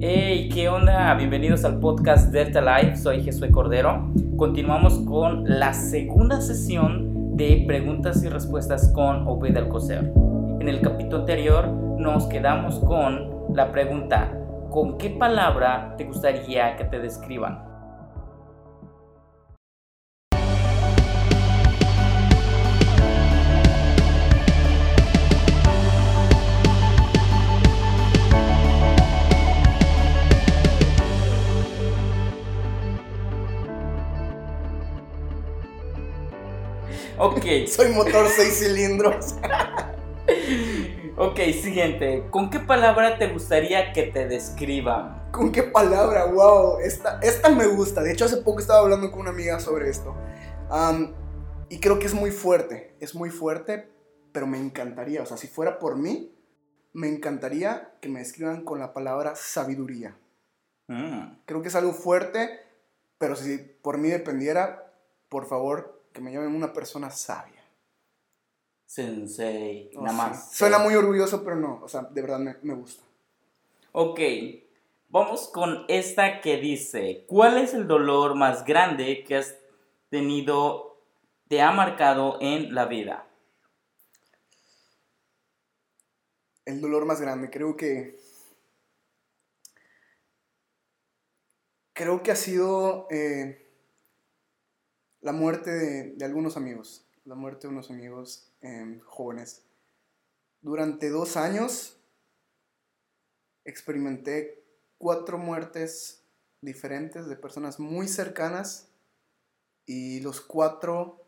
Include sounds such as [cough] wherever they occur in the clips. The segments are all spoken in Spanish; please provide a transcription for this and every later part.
Hey, ¿qué onda? Bienvenidos al podcast Delta Life. Soy Jesús Cordero. Continuamos con la segunda sesión de preguntas y respuestas con Obed Alcocer. En el capítulo anterior nos quedamos con la pregunta: ¿con qué palabra te gustaría que te describan? Ok. [laughs] Soy motor 6 cilindros. ok, siguiente. ¿Con qué palabra te gustaría que te describan? ¿Con qué palabra? Wow, esta, esta me gusta. De hecho, hace poco estaba hablando con una amiga sobre esto. y creo que es muy fuerte. Es muy fuerte, pero me encantaría. O sea, si fuera por mí, me encantaría que me describan con la palabra sabiduría. Mm. Creo que es algo fuerte, pero si por mí dependiera, por favor, que me llamen una persona sabia. Sensei, nada más. Suena muy orgulloso, pero no, o sea, de verdad me, gusta. Ok, vamos con esta que dice, ¿cuál es el dolor más grande que has tenido, te ha marcado en la vida? El dolor más grande, creo que... Creo que ha sido... Eh, la muerte de, algunos amigos, la muerte de unos amigos em, jóvenes. Durante dos años experimenté cuatro muertes diferentes de personas muy cercanas y los cuatro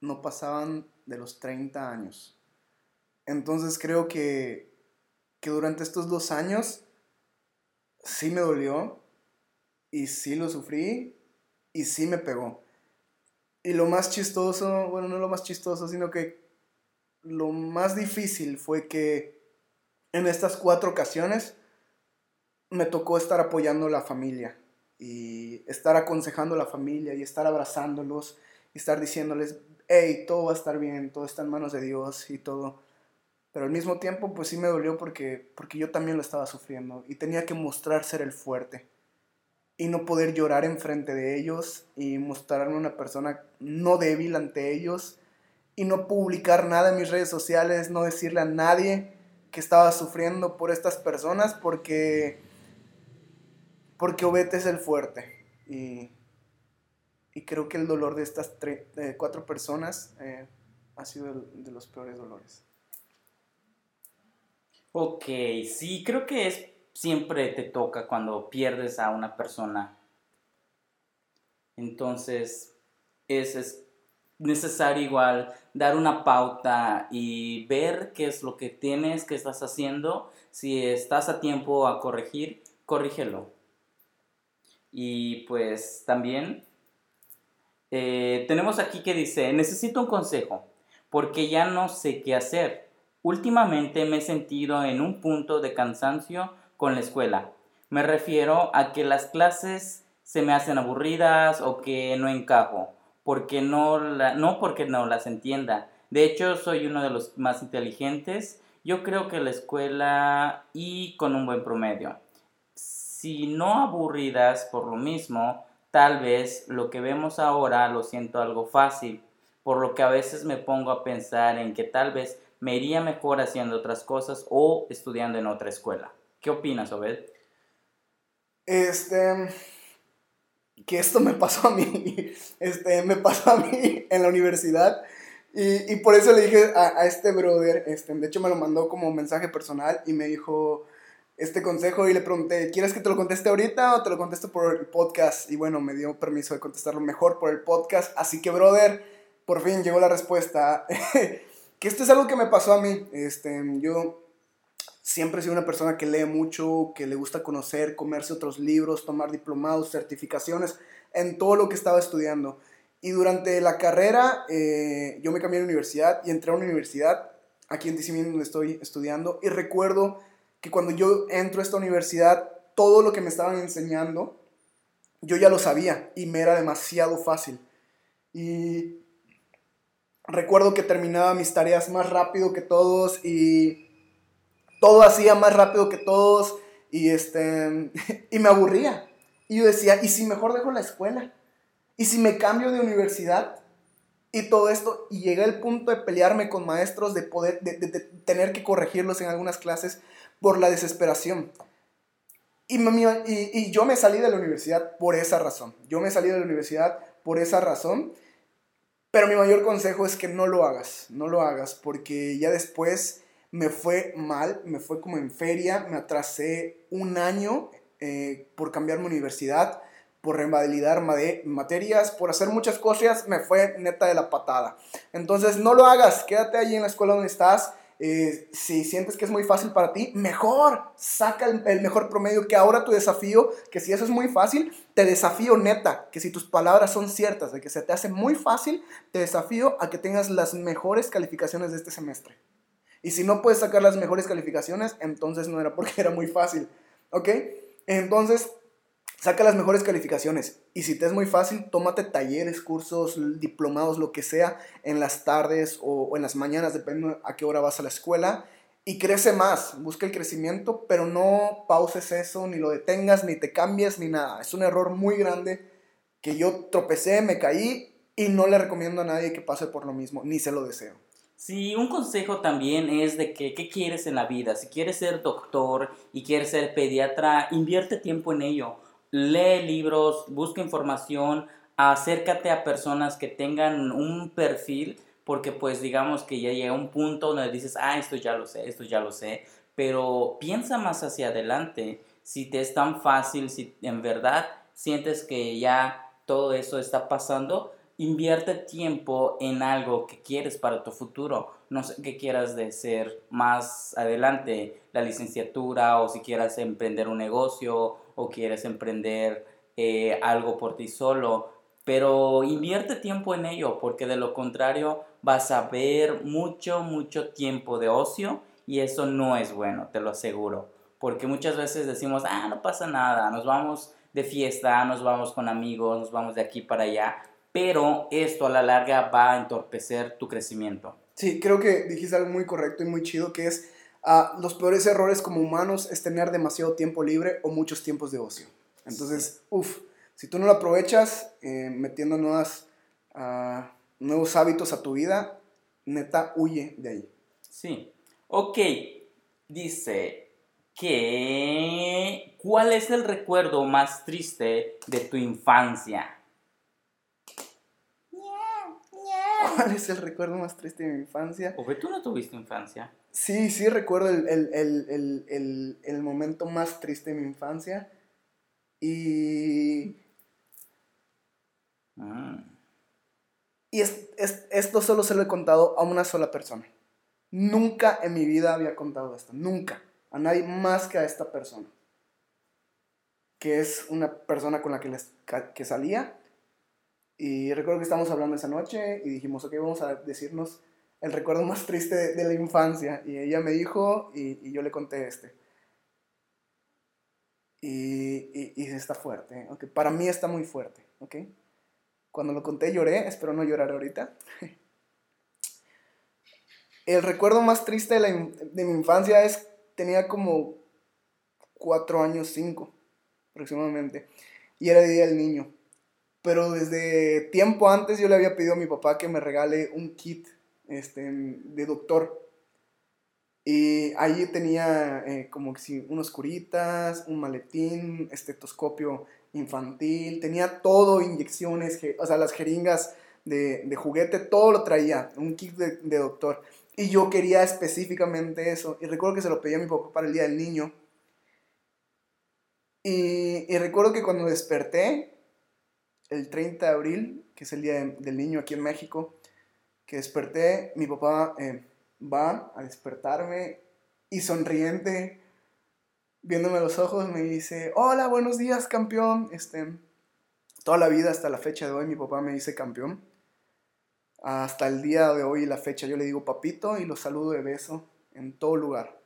no pasaban de los 30 años. Entonces creo que, que durante estos dos años sí me dolió y sí lo sufrí y sí me pegó. Y lo más chistoso, bueno, no lo más chistoso, sino que lo más difícil fue que en estas cuatro ocasiones me tocó estar apoyando a la familia y estar aconsejando a la familia y estar abrazándolos y estar diciéndoles, hey, todo va a estar bien, todo está en manos de Dios y todo. Pero al mismo tiempo, pues sí me dolió porque, porque yo también lo estaba sufriendo y tenía que mostrar ser el fuerte y no poder llorar enfrente de ellos y mostrarme una persona no débil ante ellos y no publicar nada en mis redes sociales, no decirle a nadie que estaba sufriendo por estas personas porque porque Obete es el fuerte y, y creo que el dolor de estas cuatro personas eh, ha sido de los peores dolores. Ok, sí, creo que es siempre te toca cuando pierdes a una persona. Entonces, es, necesario igual dar una pauta y ver qué es lo que tienes, qué estás haciendo. Si estás a tiempo a corregir, corrígelo. Y pues también eh, tenemos aquí que dice, necesito un consejo porque ya no sé qué hacer. Últimamente me he sentido en un punto de cansancio con la escuela. Me refiero a que las clases se me hacen aburridas o que no encajo, porque no, no porque no las entienda. De hecho, soy uno de los más inteligentes. Yo creo que la escuela y con un buen promedio. Si no aburridas por lo mismo, tal vez lo que vemos ahora lo siento algo fácil, por lo que a veces me pongo a pensar en que tal vez me iría mejor haciendo otras cosas o estudiando en otra escuela. ¿Qué opinas, Obed? Este. Que esto me pasó a mí. [laughs] Este, me pasó a mí [laughs] en la universidad. Y, por eso le dije a, este brother, este, de hecho me lo mandó como mensaje personal y me dijo este consejo y le pregunté, ¿quieres que te lo conteste ahorita o te lo contesto por el podcast? Y bueno, me dio permiso de contestarlo mejor por el podcast. Así que, brother, por fin llegó la respuesta. [laughs] que esto es algo que me pasó a mí. Este, yo siempre he sido una persona que lee mucho, que le gusta conocer, comerse otros libros, tomar diplomados, certificaciones, en todo lo que estaba estudiando. Y durante la carrera eh, yo me cambié de universidad y entré a una universidad, aquí en DC donde estoy estudiando, y recuerdo que cuando yo entro a esta universidad, todo lo que me estaban enseñando, yo ya lo sabía y me era demasiado fácil. Y recuerdo que terminaba mis tareas más rápido que todos y todo hacía más rápido que todos Y, este, [laughs] y me aburría. Y yo decía, ¿y si mejor dejo la escuela? ¿Y si me cambio de universidad? Y todo esto, y llegué al punto de pelearme con maestros, de poder, de, tener que corregirlos en algunas clases por la desesperación. Y, y, y, yo me salí de la universidad por esa razón. Yo me salí de la universidad por esa razón. Pero mi mayor consejo es que no lo hagas, no lo hagas, porque ya después me fue mal, me fue como en feria, me atrasé un año eh, por cambiar mi universidad, por revalidar materias, por hacer muchas cosas, me fue neta de la patada. Entonces no lo hagas, quédate allí en la escuela donde estás, eh, si sientes que es muy fácil para ti, mejor, saca el, mejor promedio, que ahora tu desafío, que si eso es muy fácil, te desafío neta, que si tus palabras son ciertas, de que se te hace muy fácil, te desafío a que tengas las mejores calificaciones de este semestre. Y si no puedes sacar las mejores calificaciones, entonces no era porque [laughs] era muy fácil, ¿ok? Entonces, saca las mejores calificaciones. Y si te es muy fácil, tómate talleres, cursos, diplomados, lo que sea, en las tardes o, en las mañanas, dependiendo a qué hora vas a la escuela. Y crece más, busca el crecimiento, pero no pauses eso, ni lo detengas, ni te cambies, ni nada. Es un error muy grande que yo tropecé, me caí y no le recomiendo a nadie que pase por lo mismo, ni se lo deseo. Sí, un consejo también es de que, ¿qué quieres en la vida? Si quieres ser doctor y quieres ser pediatra, invierte tiempo en ello lee libros, busca información, acércate a personas que tengan un perfil, porque pues digamos que ya llega un punto donde dices, ah, esto ya lo sé, esto ya lo sé, pero piensa más hacia adelante, si te es tan fácil, si en verdad sientes que ya todo eso está pasando, invierte tiempo en algo que quieres para tu futuro. No sé qué quieras de ser más adelante, la licenciatura o si quieras emprender un negocio o quieres emprender eh, algo por ti solo, pero invierte tiempo en ello porque de lo contrario vas a ver mucho, mucho tiempo de ocio y eso no es bueno, te lo aseguro. Porque muchas veces decimos, ah, no pasa nada, nos vamos de fiesta, nos vamos con amigos, nos vamos de aquí para allá, pero esto a la larga va a entorpecer tu crecimiento. Sí, creo que dijiste algo muy correcto y muy chido que es Ah, los peores errores como humanos es tener demasiado tiempo libre o muchos tiempos de ocio. Entonces, uff, si tú no lo aprovechas eh, metiendo nuevas, uh, nuevos hábitos a tu vida, neta, huye de ahí. Sí. Ok, dice que... ¿Cuál es el recuerdo más triste de tu infancia? ¿Cuál [laughs] es el recuerdo más triste de mi infancia? ¿O que tú no tuviste infancia? Sí, sí, recuerdo el, momento más triste de mi infancia. Y. Ah. Y esto solo se lo he contado a una sola persona. Nunca en mi vida había contado esto. Nunca. A nadie más que a esta persona. Que es una persona con la que, les, que salía. Y recuerdo que estábamos hablando esa noche y dijimos, ok, vamos a decirnos el recuerdo más triste de, la infancia. Y ella me dijo y, yo le conté este. Y, y, está fuerte, aunque para mí está muy fuerte, ¿ok? Cuando lo conté lloré, espero no llorar ahorita. [laughs] El recuerdo más triste de, la, de mi infancia es, tenía como cuatro años, cinco aproximadamente, y era el Día del Niño. Pero desde tiempo antes yo le había pedido a mi papá que me regale un kit este, de doctor. Y ahí tenía eh, como si unos curitas, un maletín, estetoscopio infantil, tenía todo, inyecciones, o sea, las jeringas de, juguete, todo lo traía, un kit de, doctor. Y yo quería específicamente eso. Y recuerdo que se lo pedí a mi papá para el Día del Niño. Y, recuerdo que cuando desperté, el 30 de abril, que es el Día del Niño aquí en México, que desperté, mi papá eh, va a despertarme y sonriente, viéndome los ojos, me dice, hola, buenos días, campeón. Este, toda la vida, hasta la fecha de hoy, mi papá me dice campeón. Hasta el día de hoy, la fecha, yo le digo papito y lo saludo de beso en todo lugar.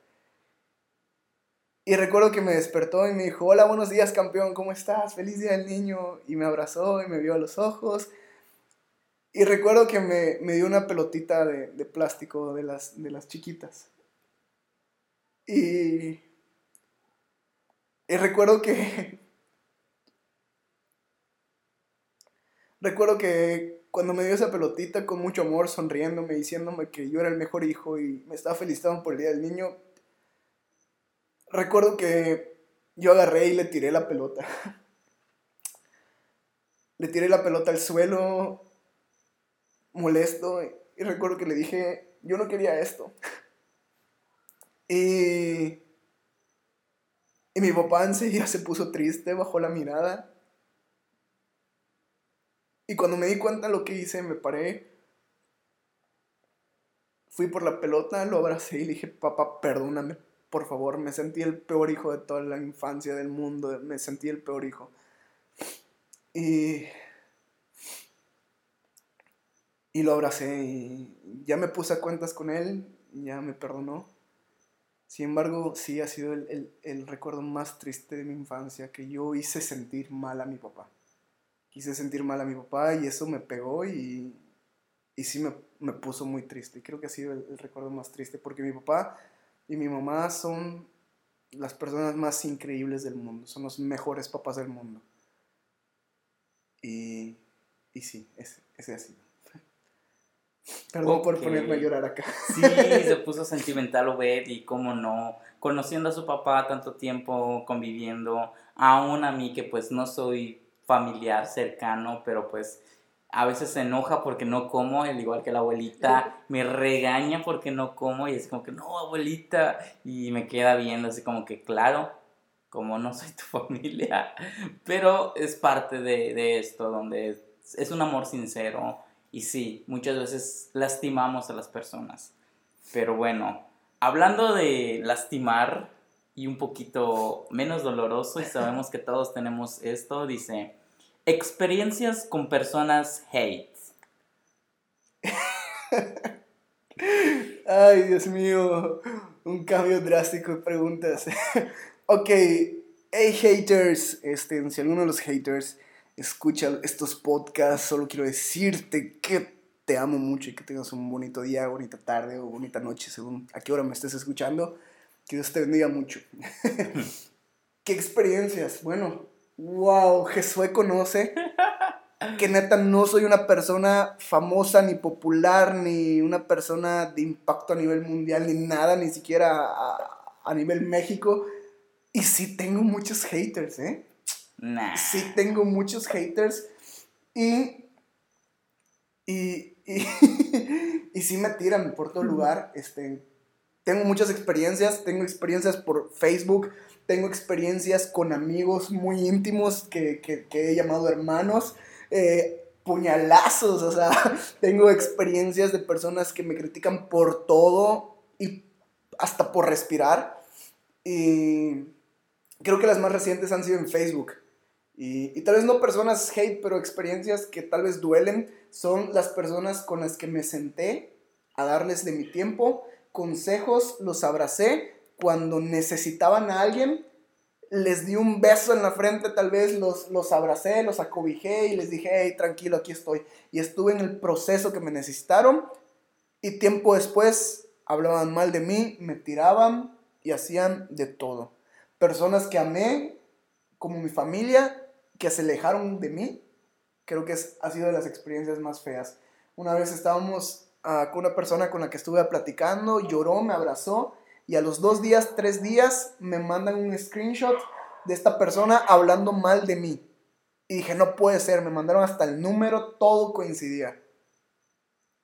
Y recuerdo que me despertó y me dijo, hola, buenos días, campeón, ¿cómo estás? Feliz día del niño. Y me abrazó y me vio a los ojos y recuerdo que me, dio una pelotita de, plástico de las, de las chiquitas. Y, Y recuerdo que... [laughs] recuerdo que cuando me dio esa pelotita con mucho amor, sonriéndome, diciéndome que yo era el mejor hijo y me estaba felicitando por el Día del Niño, recuerdo que yo agarré y le tiré la pelota. [laughs] le tiré la pelota al suelo, molesto, y recuerdo que le dije, yo no quería esto. [laughs] y, y mi papá enseguida se puso triste, bajó la mirada. Y cuando me di cuenta de lo que hice, me paré. Fui por la pelota, lo abracé y le dije, papá, perdóname, por favor. Me sentí el peor hijo de toda la infancia del mundo. Me sentí el peor hijo. Y y lo abracé y ya me puse a cuentas con él, ya me perdonó. Sin embargo, sí ha sido el, recuerdo más triste de mi infancia, que yo hice sentir mal a mi papá. Quise sentir mal a mi papá y eso me pegó y, y sí me, me, puso muy triste. Y creo que ha sido el, recuerdo más triste porque mi papá y mi mamá son las personas más increíbles del mundo, son los mejores papás del mundo. Y, y sí, ese, ese ha sido. Perdón por ponerme a llorar acá. Sí, se [laughs] puso sentimental Obed y cómo no, conociendo a su papá tanto tiempo, conviviendo, aún a mí que pues no soy familiar cercano, pero pues a veces se enoja porque no como, al igual que la abuelita, me regaña porque no como y es como que no, abuelita, y me queda viendo así como que claro, como no soy tu [laughs] familia, pero es parte de, de esto, donde es un amor sincero, y sí, muchas veces lastimamos a las personas. Pero bueno, hablando de lastimar y un poquito menos doloroso, y sabemos que todos tenemos esto, dice, experiencias con personas hate. Ay, Dios mío, un cambio drástico de preguntas. [laughs] ok, hey haters, este, si alguno de los haters escucha estos podcasts, solo quiero decirte que te amo mucho y que tengas un bonito día, bonita tarde o bonita noche, según a qué hora me estés escuchando. Que Dios te bendiga mucho. [laughs] ¿Qué experiencias? Bueno, wow, Jesús conoce [laughs] que neta no soy una persona famosa, ni popular, ni una persona de impacto a nivel mundial, ni nada, ni siquiera a, a nivel México. Y sí tengo muchos haters, ¿eh? Sí tengo muchos haters y, y, y, [laughs] sí me tiran por todo lugar. Este, tengo muchas experiencias, tengo experiencias por Facebook, tengo experiencias con amigos muy íntimos que, he llamado hermanos. Eh, puñalazos, o sea, [laughs] tengo experiencias de personas que me critican por todo y hasta por respirar. Y creo que las más recientes han sido en Facebook. Y, tal vez no personas hate, pero experiencias que tal vez duelen, son las personas con las que me senté a darles de mi tiempo, consejos, los abracé, cuando necesitaban a alguien, les di un beso en la frente, tal vez los, los abracé, los acobijé y les dije, hey, tranquilo, aquí estoy. Y estuve en el proceso que me necesitaron y tiempo después hablaban mal de mí, me tiraban y hacían de todo. Personas que amé como mi familia que se alejaron de mí, creo que ha sido de las experiencias más feas. Una vez estábamos ah, con una persona con la que estuve platicando, lloró, me abrazó y a los dos días, tres días me mandan un screenshot de esta persona hablando mal de mí. Y dije, no puede ser, me mandaron hasta el número, todo coincidía.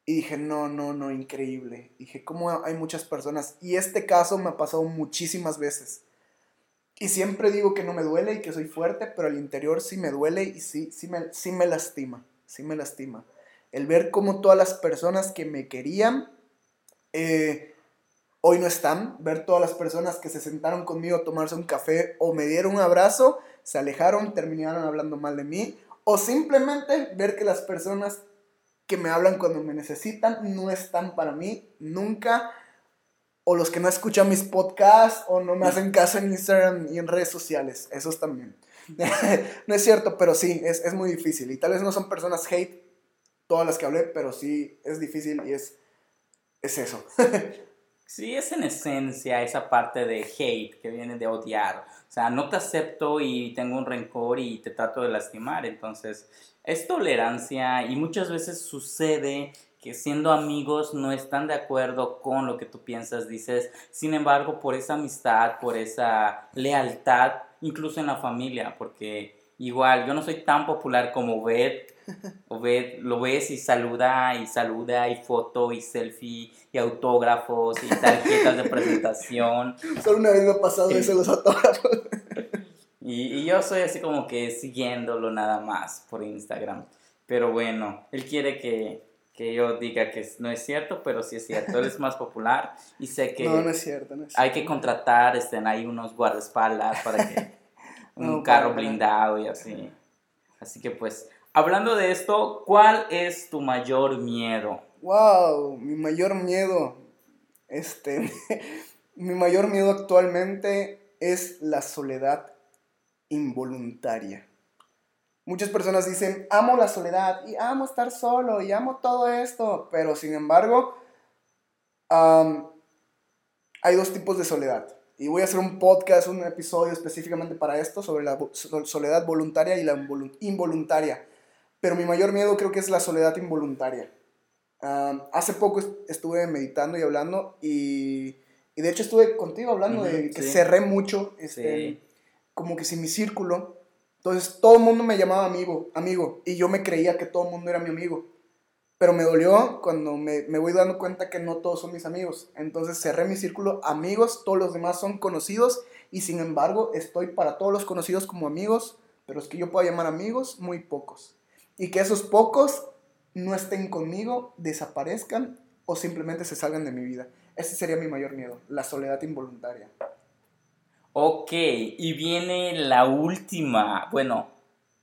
Y dije, no, no, no, increíble. dije, ¿cómo hay muchas personas? Y este caso me ha pasado muchísimas veces. Y siempre digo que no me duele y que soy fuerte, pero al interior sí me duele y sí, sí, me, sí me lastima, sí me lastima. El ver cómo todas las personas que me querían eh, hoy no están, ver todas las personas que se sentaron conmigo a tomarse un café o me dieron un abrazo, se alejaron, terminaron hablando mal de mí, o simplemente ver que las personas que me hablan cuando me necesitan no están para mí nunca o los que no escuchan mis podcasts o no me hacen caso en Instagram y en redes sociales, esos también. [laughs] no es cierto, pero sí, es, es, muy difícil. Y tal vez no son personas hate, todas las que hablé, pero sí es difícil y es, es eso. [laughs] Sí, es en esencia esa parte de hate que viene de odiar. O sea, no te acepto y tengo un rencor y te trato de lastimar. Entonces, es tolerancia y muchas veces sucede que siendo amigos no están de acuerdo con lo que tú piensas, dices. Sin embargo, por esa amistad, por esa lealtad, incluso en la familia, porque igual yo no soy tan popular como Obed. Obed lo ves y saluda y saluda y foto y selfie y autógrafos y tarjetas de presentación. Solo una vez me ha pasado eso los autógrafos. Y, y, yo soy así como que siguiéndolo nada más por Instagram. Pero bueno, él quiere que, que yo diga que no es cierto, pero sí es cierto. Él es más popular y sé que no, no es cierto, no es hay que contratar estén ahí unos guardaespaldas para que [laughs] un carro blindado y así. Así que pues, hablando de esto, ¿cuál es tu mayor miedo? Wow, mi mayor miedo. Este, [laughs] mi mayor miedo actualmente es la soledad involuntaria. Muchas personas dicen, amo la soledad y amo estar solo y amo todo esto, pero sin embargo, hay dos tipos de soledad. Y voy a hacer un podcast, un episodio específicamente para esto, sobre la soledad voluntaria y la involuntaria. Pero mi mayor miedo creo que es la soledad involuntaria. hace poco estuve meditando y hablando y, y de hecho estuve contigo hablando de que cerré mucho, este, como que sin mi círculo. Entonces todo el mundo me llamaba amigo, amigo, y yo me creía que todo el mundo era mi amigo. Pero me dolió cuando me, me, voy dando cuenta que no todos son mis amigos. Entonces cerré mi círculo amigos, todos los demás son conocidos y sin embargo estoy para todos los conocidos como amigos, pero los que yo pueda llamar amigos, muy pocos. Y que esos pocos no estén conmigo, desaparezcan o simplemente se salgan de mi vida. Ese sería mi mayor miedo, la soledad involuntaria. Ok, y viene la última, bueno,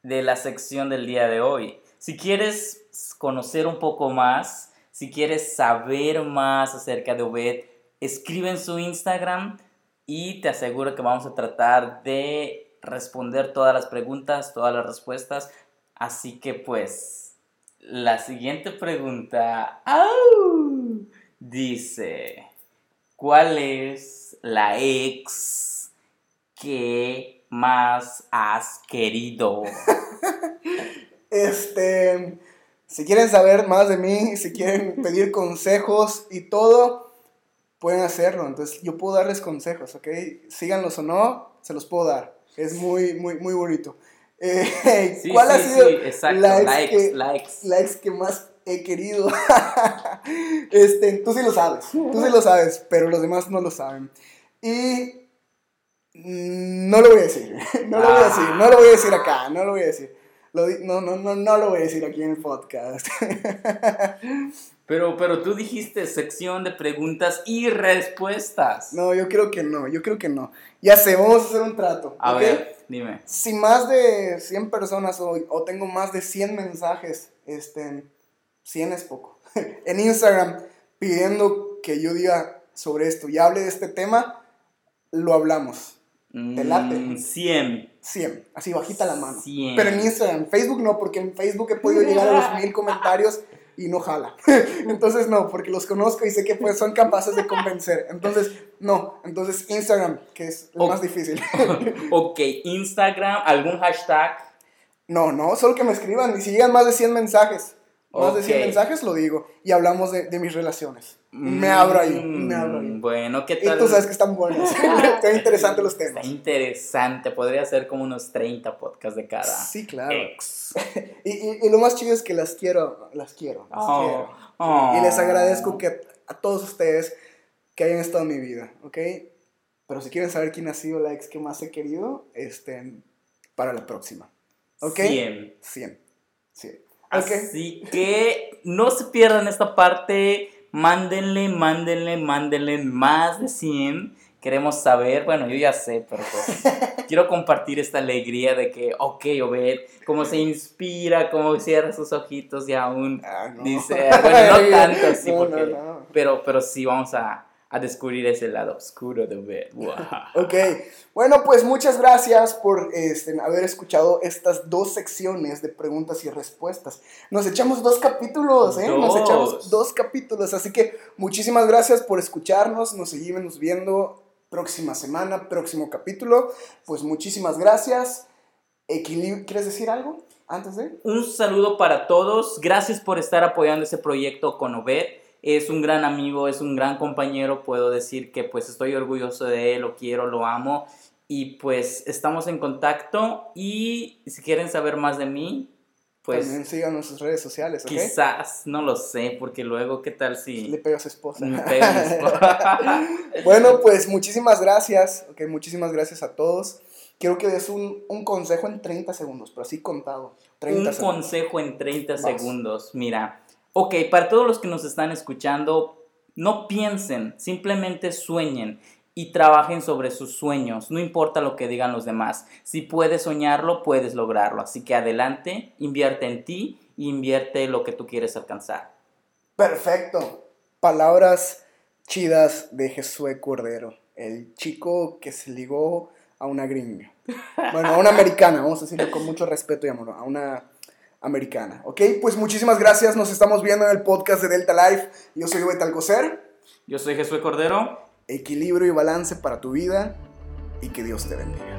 de la sección del día de hoy. Si quieres conocer un poco más, si quieres saber más acerca de Obed, escribe en su Instagram y te aseguro que vamos a tratar de responder todas las preguntas, todas las respuestas. Así que pues, la siguiente pregunta dice, ¿cuál es la ex ¿Qué más has querido? [laughs] este, si quieren saber más de mí, si quieren pedir consejos y todo, pueden hacerlo. Entonces, yo puedo darles consejos, ¿ok? Síganlos o no, se los puedo dar. Es muy, muy, muy bonito. Eh, ¿Cuál ha sido la, ex la ex que más he querido? [laughs] este, tú sí lo sabes, tú sí lo sabes, pero los demás no lo saben. Y no lo voy a decir, [laughs] no lo voy a decir, no lo voy a decir acá, no lo voy a decir. no, no, no, no lo voy a decir aquí en el podcast. [laughs] Pero, pero tú dijiste sección de preguntas y respuestas. No, yo creo que no, yo creo que no. Ya sé, vamos a hacer un trato. A ver, dime. Si más de 100 personas o, o tengo más de 100 mensajes, este, 100 es poco, [laughs] en Instagram pidiendo que yo diga sobre esto y hable de este tema, lo hablamos. ¿Te late? 100. 100, así bajita la mano. 100. Pero en Instagram, Facebook no, porque en Facebook he podido llegar a los mil [laughs] comentarios y no jala. [laughs] Entonces no, porque los conozco y sé que pues, son capaces de convencer. Entonces, no. Entonces Instagram, que es lo más difícil. [laughs] ok, Instagram, algún hashtag. No, no, solo que me escriban. Y si llegan más de 100 mensajes, más de 100 mensajes, lo digo. Y hablamos de, de mis relaciones. me abro ahí, me abro ahí. Mm, bueno, ¿qué tal? Y tú sabes que están buenos. [laughs] [laughs] Están interesantes los temas. Está interesante. Podría ser como unos 30 podcasts de cada Sí, claro. [laughs] y, y, y, lo más chido es que las quiero, las quiero. Las oh, quiero. Oh. Y les agradezco que a todos ustedes que hayan estado en mi vida, ¿ok? Pero si quieren saber quién ha sido la ex que más he querido, estén para la próxima. ¿Ok? 100. 100. 100. Así que no se pierdan esta parte. Mándenle, mándenle, mándenle más de 100. Queremos saber, bueno, yo ya sé, pero pues, [laughs] quiero compartir esta alegría de que, ok, Obed, cómo se inspira, cómo cierra sus ojitos y aún ah, dice, bueno, no [laughs] tanto así, porque, Pero, pero sí, vamos a, a descubrir ese lado oscuro de ver. Wow. [laughs] Ok, bueno, pues muchas gracias por este, haber escuchado estas dos secciones de preguntas y respuestas. Nos echamos dos capítulos, ¿eh? Nos Dos. echamos dos capítulos, así que muchísimas gracias por escucharnos, nos seguimos viendo próxima semana, próximo capítulo. Pues muchísimas gracias. Equilib- ¿Quieres decir algo antes de? Un saludo para todos. Gracias por estar apoyando ese proyecto con Obed. Es un gran amigo, es un gran compañero. Puedo decir que pues estoy orgulloso de él, lo quiero, lo amo. Y pues estamos en contacto. Y si quieren saber más de mí, pues También sigan nuestras redes sociales, ¿ok? quizás, no lo sé, porque luego, ¿qué tal Le si pega a su esposa. me pega mi esposa? [laughs] Bueno, pues muchísimas gracias. Ok, muchísimas gracias a todos. Quiero que des un, un consejo en 30 segundos, pero así contado. 30 Un segundos. consejo en 30 Vas. segundos. Mira, ok, para todos los que nos están escuchando, no piensen, simplemente sueñen y trabajen sobre sus sueños. No importa lo que digan los demás. Si puedes soñarlo, puedes lograrlo. Así que adelante, invierte en ti y invierte lo que tú quieres alcanzar. Perfecto. Palabras chidas de Jesué Cordero, el chico que se ligó a una gringa. Bueno, a una americana, vamos a decirlo con mucho respeto y amor, a una americana. ¿Ok? Pues muchísimas gracias, nos estamos viendo en el podcast de Delta Life. Yo soy Obed Alcocer. Yo soy Jesús Cordero. Equilibrio y balance para tu vida y que Dios te bendiga.